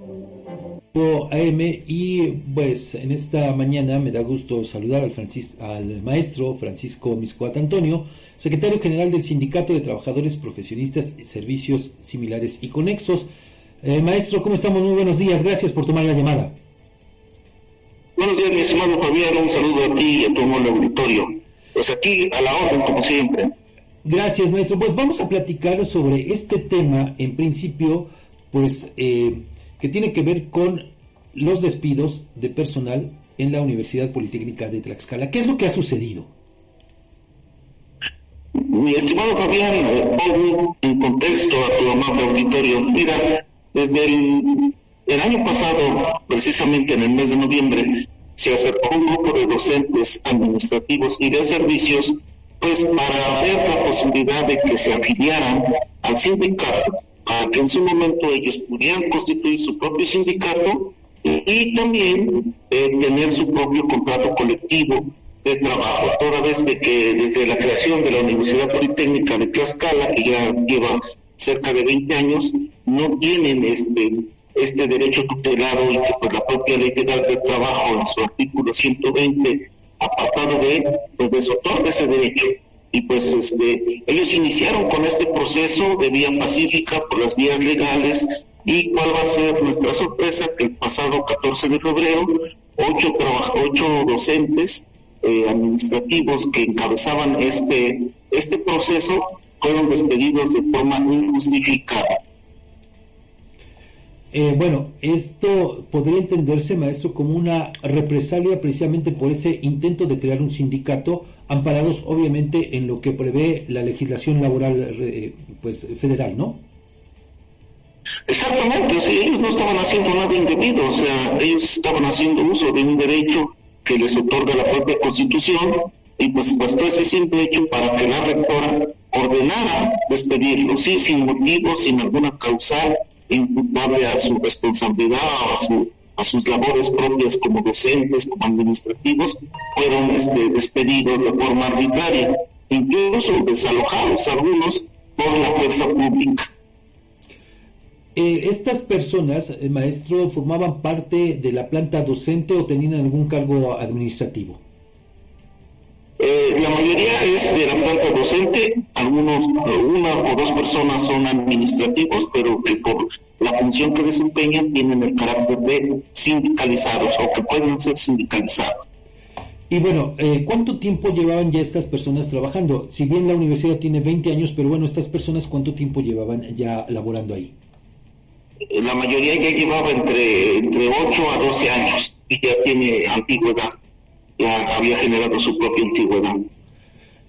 AM y pues en esta mañana me da gusto saludar al, al maestro Francisco Miscoat Antonio, secretario general del Sindicato de Trabajadores Profesionistas y Servicios Similares y Conexos. Eh, maestro, ¿cómo estamos? Muy buenos días, gracias por tomar la llamada. Buenos días, mi estimado Javier, un saludo a ti y a todo el auditorio. Pues aquí a la orden, como siempre. Gracias, maestro. Pues vamos a platicar sobre este tema, en principio, pues eh, que tiene que ver con los despidos de personal en la Universidad Politécnica de Tlaxcala. ¿Qué es lo que ha sucedido? Mi estimado Fabián, pongo en contexto a tu amable auditorio. Mira, desde el, año pasado, precisamente en el mes de noviembre, se acercó un grupo de docentes administrativos y de servicios pues para ver la posibilidad de que se afiliaran al sindicato que en su momento ellos pudieran constituir su propio sindicato y, también eh, tener su propio contrato colectivo de trabajo, toda vez de que desde la creación de la Universidad Politécnica de Tlaxcala, que ya lleva cerca de 20 años, no tienen este este derecho tutelado y que pues la propia ley federal del trabajo en su artículo 120 apartado de pues les otorga ese derecho y pues este ellos iniciaron con este proceso de vía pacífica por las vías legales. Y cuál va a ser nuestra sorpresa que el pasado 14 de febrero ocho ocho docentes eh, administrativos que encabezaban este este proceso fueron despedidos de forma injustificada. Eh, bueno, esto podría entenderse, maestro, como una represalia precisamente por ese intento de crear un sindicato, amparados obviamente en lo que prevé la legislación laboral eh, pues federal, ¿no? Exactamente, ellos no estaban haciendo nada indebido, o sea, ellos estaban haciendo uso de un derecho que les otorga la propia Constitución y pues bastó ese simple hecho para que la rectora ordenara despedirlo, sí, sin motivo, sin alguna causal, imputable a su responsabilidad o a, su, a sus labores propias como docentes, como administrativos, fueron este, despedidos de forma arbitraria, incluso desalojados algunos por la fuerza pública. Eh, ¿Estas personas, eh, maestro, formaban parte de la planta docente o tenían algún cargo administrativo? Eh, la mayoría es de la planta docente, algunos, una o dos personas son administrativos, pero por la función que desempeñan tienen el carácter de sindicalizados o que pueden ser sindicalizados. Y bueno, eh, ¿cuánto tiempo llevaban ya estas personas trabajando? Si bien la universidad tiene 20 años, pero bueno, estas personas, ¿cuánto tiempo llevaban ya laborando ahí? Eh, la mayoría ya llevaba entre, entre 8 a 12 años y ya tiene antigüedad ya había generado su propia antigüedad.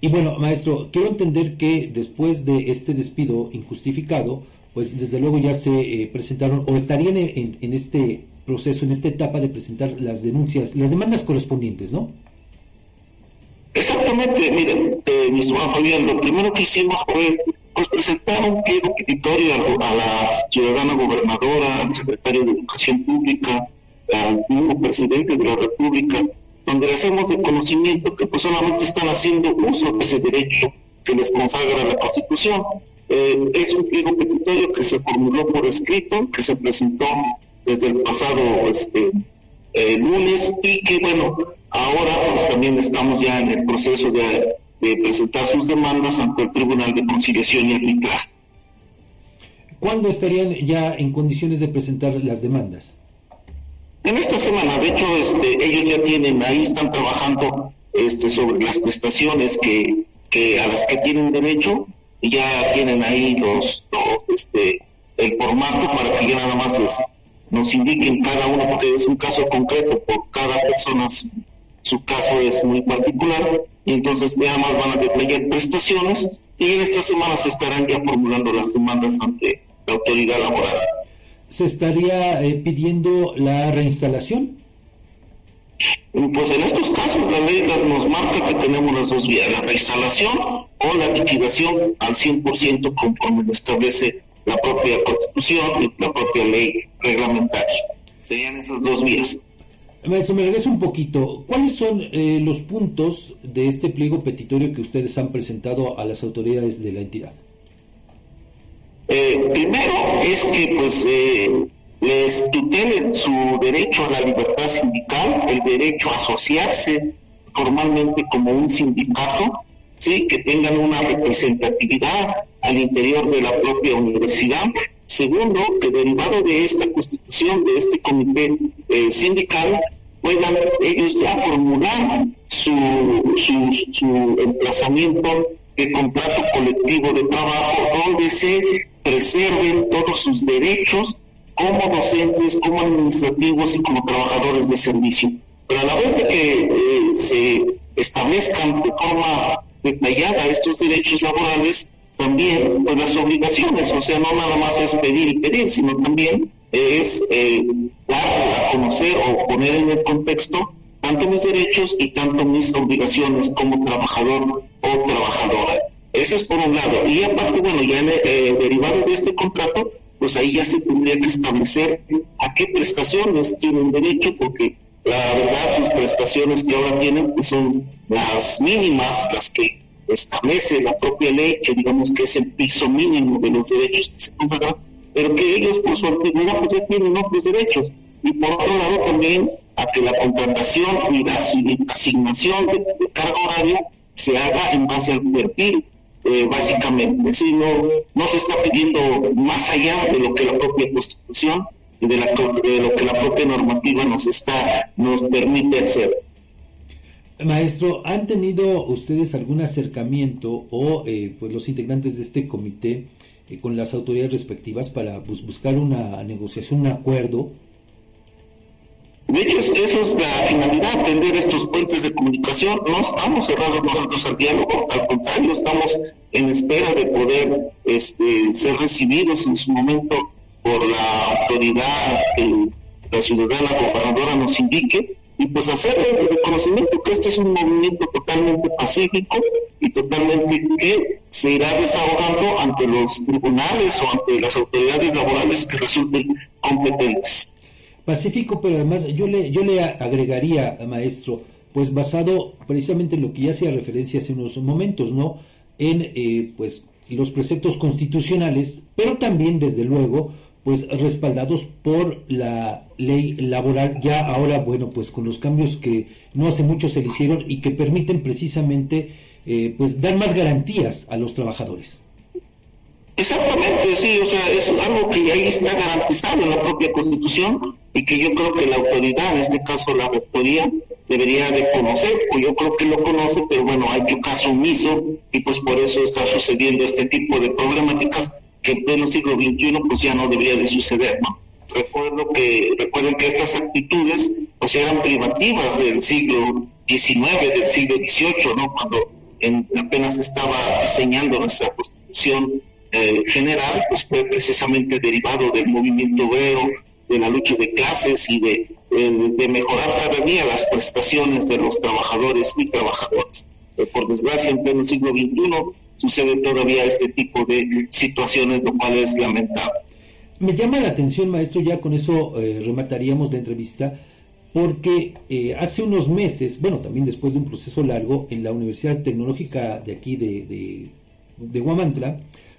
Y bueno, maestro, quiero entender que después de este despido injustificado, pues desde luego ya se eh, presentaron o estarían en, este proceso, en esta etapa de presentar las denuncias, las demandas correspondientes, ¿no? Exactamente, miren, eh, mi Fabián, lo primero que hicimos fue pues, presentar un pliego petitorio a, la ciudadana gobernadora, al secretario de Educación Pública, al nuevo presidente de la República, donde les hacemos de conocimiento que pues solamente están haciendo uso de ese derecho que les consagra la Constitución. Eh, es un pliego petitorio que se formuló por escrito, que se presentó desde el pasado este eh, lunes y que bueno, ahora pues también estamos ya en el proceso de, de presentar sus demandas ante el Tribunal de Conciliación y Arbitraje. ¿Cuándo estarían ya en condiciones de presentar las demandas? En esta semana, de hecho, este, ellos ya tienen, ahí están trabajando este, sobre las prestaciones que, que a las que tienen derecho, y ya tienen ahí los, este, el formato para que ya nada más nos indiquen cada uno, porque es un caso concreto, por cada persona su, caso es muy particular, y entonces ya más van a detallar prestaciones, y en esta semana se estarán ya formulando las demandas ante la autoridad laboral se estaría eh, pidiendo la reinstalación? Pues en estos casos la ley nos marca que tenemos las dos vías, la reinstalación o la liquidación al 100% conforme lo establece la propia Constitución y la propia ley reglamentaria. Serían esas dos vías. Maestro, me regreso un poquito. ¿Cuáles son eh, los puntos de este pliego petitorio que ustedes han presentado a las autoridades de la entidad? Eh, primero es que pues eh, les tutelen su derecho a la libertad sindical, el derecho a asociarse formalmente como un sindicato, ¿sí? que tengan una representatividad al interior de la propia universidad. Segundo, que derivado de esta constitución, de este comité eh, sindical, puedan ellos ya formular su, su, su emplazamiento de contrato colectivo de trabajo donde se preserven todos sus derechos como docentes, como administrativos y como trabajadores de servicio. Pero a la vez de que eh, se establezcan de forma detallada estos derechos laborales, también pues, las obligaciones, o sea, no nada más es pedir y pedir, sino también es eh, dar a conocer o poner en el contexto tanto mis derechos y tanto mis obligaciones como trabajador o trabajadora. Eso es por un lado. Y aparte, bueno, ya eh, derivado de este contrato, pues ahí ya se tendría que establecer a qué prestaciones tienen derecho, porque la verdad sus prestaciones que ahora tienen pues son las mínimas, las que establece la propia ley, que digamos que es el piso mínimo de los derechos que se consagran, pero que ellos por su antigüedad pues ya tienen otros derechos. Y por otro lado también a que la contratación y la asignación de, cargo horario se haga en base al perfil, eh, básicamente. Si no, no se está pidiendo más allá de lo que la propia Constitución y de, de lo que la propia normativa nos está nos permite hacer. Maestro, ¿han tenido ustedes algún acercamiento o eh, pues los integrantes de este comité eh, con las autoridades respectivas para pues, buscar una negociación, un acuerdo de hecho, eso es la finalidad, tender estos puentes de comunicación. No estamos cerrados nosotros al diálogo, al contrario, estamos en espera de poder este, ser recibidos en su momento por la autoridad que la ciudadana gobernadora nos indique y pues hacer el reconocimiento que este es un movimiento totalmente pacífico y totalmente que se irá desahogando ante los tribunales o ante las autoridades laborales que resulten competentes. Pacífico, pero además yo le, yo le agregaría, maestro, pues basado precisamente en lo que ya hacía referencia hace unos momentos, ¿no? En eh, pues los preceptos constitucionales, pero también desde luego pues respaldados por la ley laboral ya ahora bueno pues con los cambios que no hace mucho se le hicieron y que permiten precisamente eh, pues dar más garantías a los trabajadores. Exactamente, sí, o sea, es algo que ahí está garantizado en la propia Constitución y que yo creo que la autoridad, en este caso la rectoría, debería de conocer, o yo creo que lo conoce, pero bueno, hay que caso omiso y pues por eso está sucediendo este tipo de problemáticas que en pleno siglo XXI pues ya no debería de suceder, ¿no? Recuerdo que, recuerden que estas actitudes pues eran privativas del siglo XIX, del siglo XVIII, ¿no? Cuando apenas estaba diseñando nuestra constitución eh, general, pues fue precisamente derivado del movimiento obrero, de la lucha de clases y de, de, mejorar cada día las prestaciones de los trabajadores y trabajadoras. Eh, por desgracia, en pleno siglo XXI sucede todavía este tipo de situaciones, lo cual es lamentable. Me llama la atención, maestro, ya con eso eh, remataríamos la entrevista, porque hace unos meses, bueno, también después de un proceso largo, en la Universidad Tecnológica de aquí de, de, de Guamantla,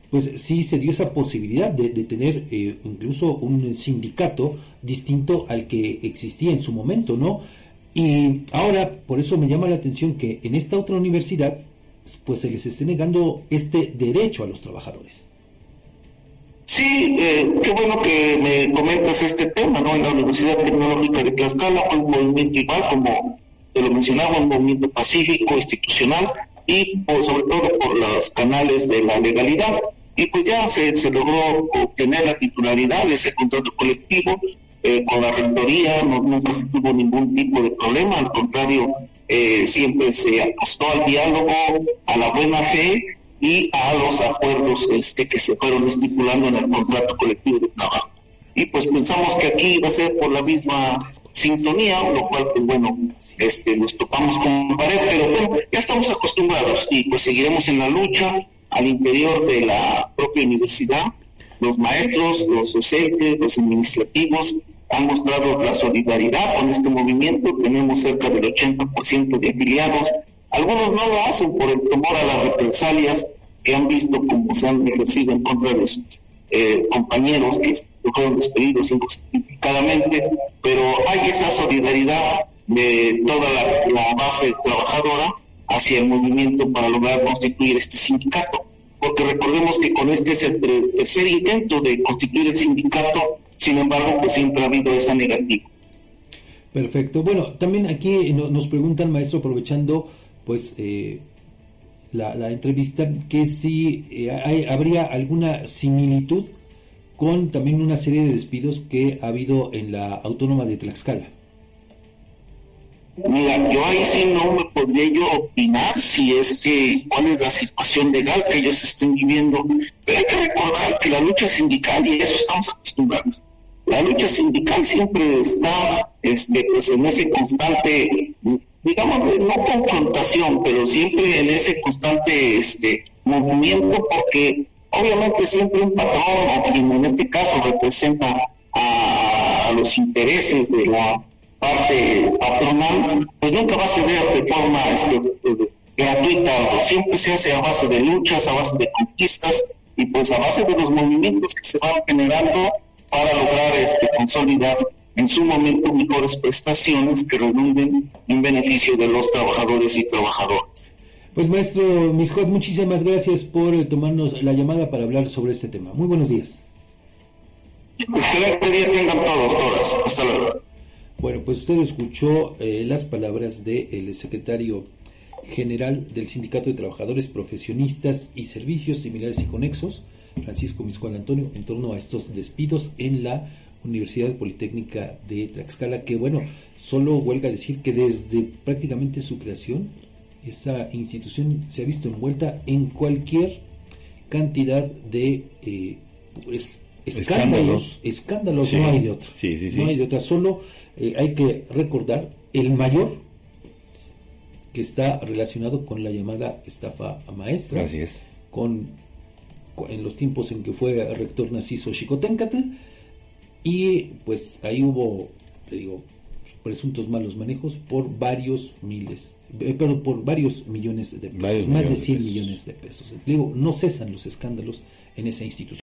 pues sí se dio esa posibilidad de, tener eh, incluso un sindicato distinto al que existía en su momento, ¿no? Y ahora, por eso me llama la atención que en esta otra universidad, pues se les esté negando este derecho a los trabajadores. Sí, eh, qué bueno que me comentas este tema, ¿no? En la Universidad Tecnológica de Tlaxcala fue un movimiento igual, como te lo mencionaba, un movimiento pacífico, institucional, y por, sobre todo por los canales de la legalidad y pues ya se, logró obtener la titularidad de ese contrato colectivo eh, con la rectoría, no, nunca se tuvo ningún tipo de problema, al contrario, eh, siempre se apostó al diálogo, a la buena fe y a los acuerdos este, que se fueron estipulando en el contrato colectivo de trabajo. Y pues pensamos que aquí va a ser por la misma sintonía, lo cual pues bueno, este, nos topamos con pared, pero bueno, ya estamos acostumbrados y pues seguiremos en la lucha al interior de la propia universidad. Los maestros, los docentes, los administrativos han mostrado la solidaridad con este movimiento. Tenemos cerca del 80% de afiliados. Algunos no lo hacen por el temor a las represalias que han visto como se han ejercido en contra de sus eh, compañeros que fueron despedidos injustificadamente, pero hay esa solidaridad de toda la, base trabajadora hacia el movimiento para lograr constituir este sindicato. Porque recordemos que con este es el tercer intento de constituir el sindicato, sin embargo, pues siempre ha habido esa negativa. Perfecto. Bueno, también aquí nos preguntan, maestro, aprovechando pues eh, la, entrevista, que si eh, habría alguna similitud con también una serie de despidos que ha habido en la autónoma de Tlaxcala. Mira, yo ahí sí no me podría yo opinar si es que cuál es la situación legal que ellos estén viviendo, pero hay que recordar que la lucha sindical, y eso estamos acostumbrados, la lucha sindical siempre está este, pues en ese constante digamos, no confrontación, pero siempre en ese constante este, movimiento, porque obviamente siempre un patrón, o quien en este caso representa a, los intereses de la parte patronal, pues nunca va a ceder de forma este, gratuita, siempre se hace a base de luchas, a base de conquistas, y pues a base de los movimientos que se van generando para lograr este, consolidar en su momento mejores prestaciones que redunden en beneficio de los trabajadores y trabajadoras. Pues maestro Miscot, muchísimas gracias por eh, tomarnos la llamada para hablar sobre este tema. Muy buenos días. Excelente día tengan todos, todas. Hasta luego. Bueno, pues usted escuchó eh, las palabras del secretario general del Sindicato de Trabajadores Profesionistas y Servicios Similares y Conexos, Francisco Miscual Antonio, en torno a estos despidos en la Universidad Politécnica de Tlaxcala, que bueno, solo huelga decir que desde prácticamente su creación, esa institución se ha visto envuelta en cualquier cantidad de eh, pues, escándalos, escándalos, no hay de otra, no hay de otra, solo eh, hay que recordar el mayor que está relacionado con la llamada estafa maestra, Así es. con, en los tiempos en que fue rector Narciso Chicoténcatl, y pues ahí hubo, le digo, presuntos malos manejos por varios miles, eh, pero por varios millones de pesos, más de 100 millones de pesos. digo, no cesan los escándalos en esa institución.